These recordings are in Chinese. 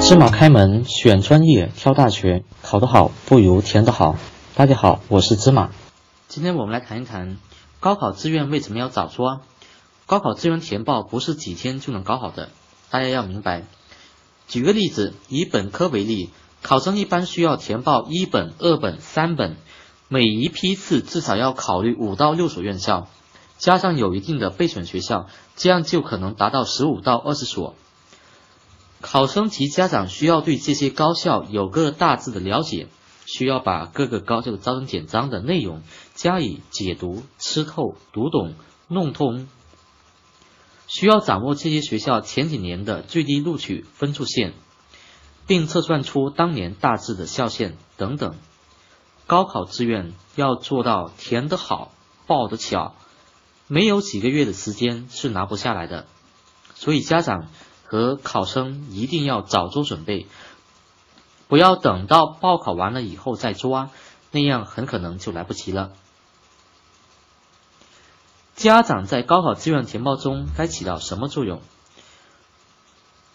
芝麻开门，选专业，挑大学，考得好不如填得好。大家好，我是芝麻。今天我们来谈一谈高考志愿为什么要早抓。高考志愿填报不是几天就能搞好的，大家要明白。举个例子，以本科为例，考生一般需要填报一本、二本、三本，每一批次至少要考虑五到六所院校。加上有一定的备选学校，这样就可能达到十五到二十所。考生及家长需要对这些高校有个大致的了解，需要把各个高校的招生简章的内容加以解读、吃透、读懂、弄通，需要掌握这些学校前几年的最低录取分数线，并测算出当年大致的校线等等。高考志愿要做到填得好、报得巧。没有几个月的时间是拿不下来的，所以家长和考生一定要早做准备，不要等到报考完了以后再抓，那样很可能就来不及了。家长在高考志愿填报中该起到什么作用？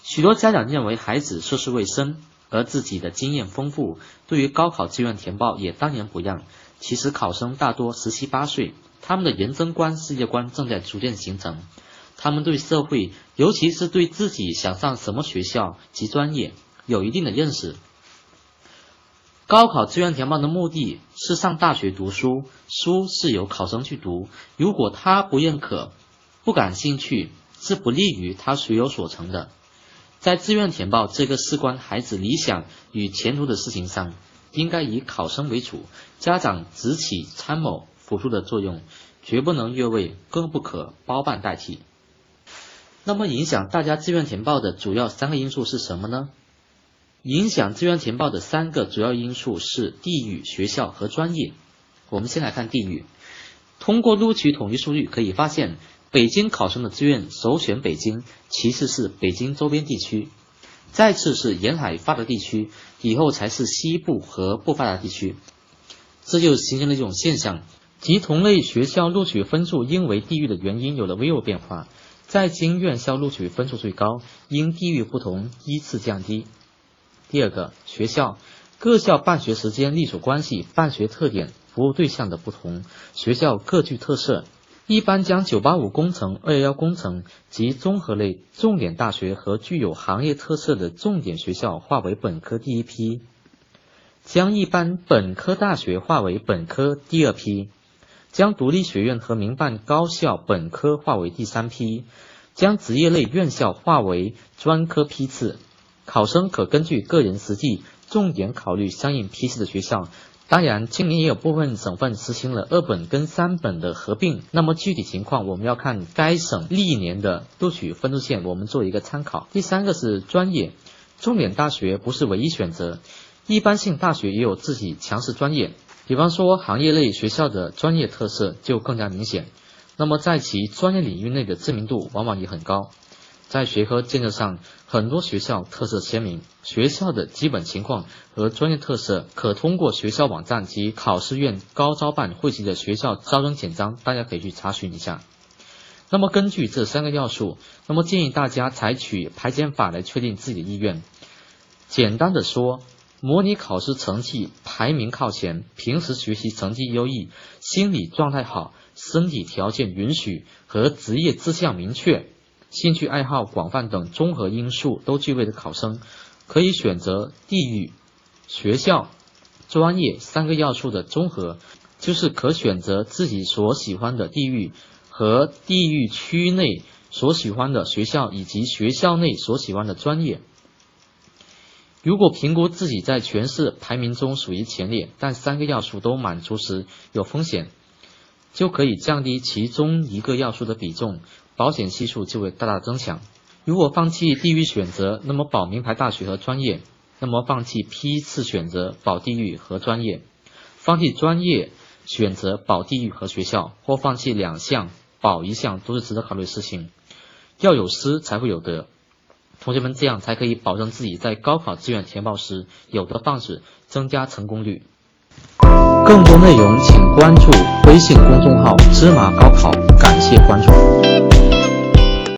许多家长认为孩子涉世未深，而自己的经验丰富，对于高考志愿填报也当仁不让。其实考生大多十七八岁。他们的人生观、世界观正在逐渐形成，他们对社会，尤其是对自己想上什么学校及专业有一定的认识。高考志愿填报的目的是上大学读书，书是由考生去读，如果他不认可、不感兴趣，是不利于他学有所成的。在志愿填报这个事关孩子理想与前途的事情上，应该以考生为主，家长只起参谋。辅助的作用绝不能越位，更不可包办代替。那么，影响大家志愿填报的主要三个因素是什么呢？影响志愿填报的三个主要因素是地域、学校和专业。我们先来看地域。通过录取统计数据可以发现，北京考生的志愿首选北京，其次是北京周边地区，再次是沿海发达地区，以后才是西部和不发达地区。这就形成了一种现象。及同类学校录取分数因为地域的原因有了微弱变化，在京院校录取分数最高，因地域不同依次降低。第二个，学校各校办学时间、隶属关系、办学特点、服务对象的不同，学校各具特色，一般将985工程、211工程及综合类重点大学和具有行业特色的重点学校划为本科第一批，将一般本科大学划为本科第二批。将独立学院和民办高校本科划为第三批，将职业类院校划为专科批次。考生可根据个人实际，重点考虑相应批次的学校。当然，今年也有部分省份实行了二本跟三本的合并，那么具体情况我们要看该省历年的录取分数线，我们做一个参考。第三个是专业，重点大学不是唯一选择，一般性大学也有自己强势专业。比方说，行业类学校的专业特色就更加明显，那么在其专业领域内的知名度往往也很高。在学科建设上，很多学校特色鲜明，学校的基本情况和专业特色可通过学校网站及考试院高招办汇集的学校招生简章，大家可以去查询一下。那么根据这三个要素，那么建议大家采取排检法来确定自己的意愿。简单的说。模拟考试成绩排名靠前，平时学习成绩优异，心理状态好，身体条件允许和职业志向明确，兴趣爱好广泛等综合因素都具备的考生，可以选择地域、学校、专业三个要素的综合，就是可选择自己所喜欢的地域和地域区内所喜欢的学校，以及学校内所喜欢的专业。如果评估自己在全市排名中属于前列，但三个要素都满足时有风险，就可以降低其中一个要素的比重，保险系数就会大大增强。如果放弃地域选择，那么保名牌大学和专业；那么放弃批次选择，保地域和专业；放弃专业选择，保地域和学校，或放弃两项保一项，都是值得考虑的事情。要有失才会有得。同学们，这样才可以保证自己在高考志愿填报时有的放矢，增加成功率。更多内容请关注微信公众号“芝麻高考”，感谢关注。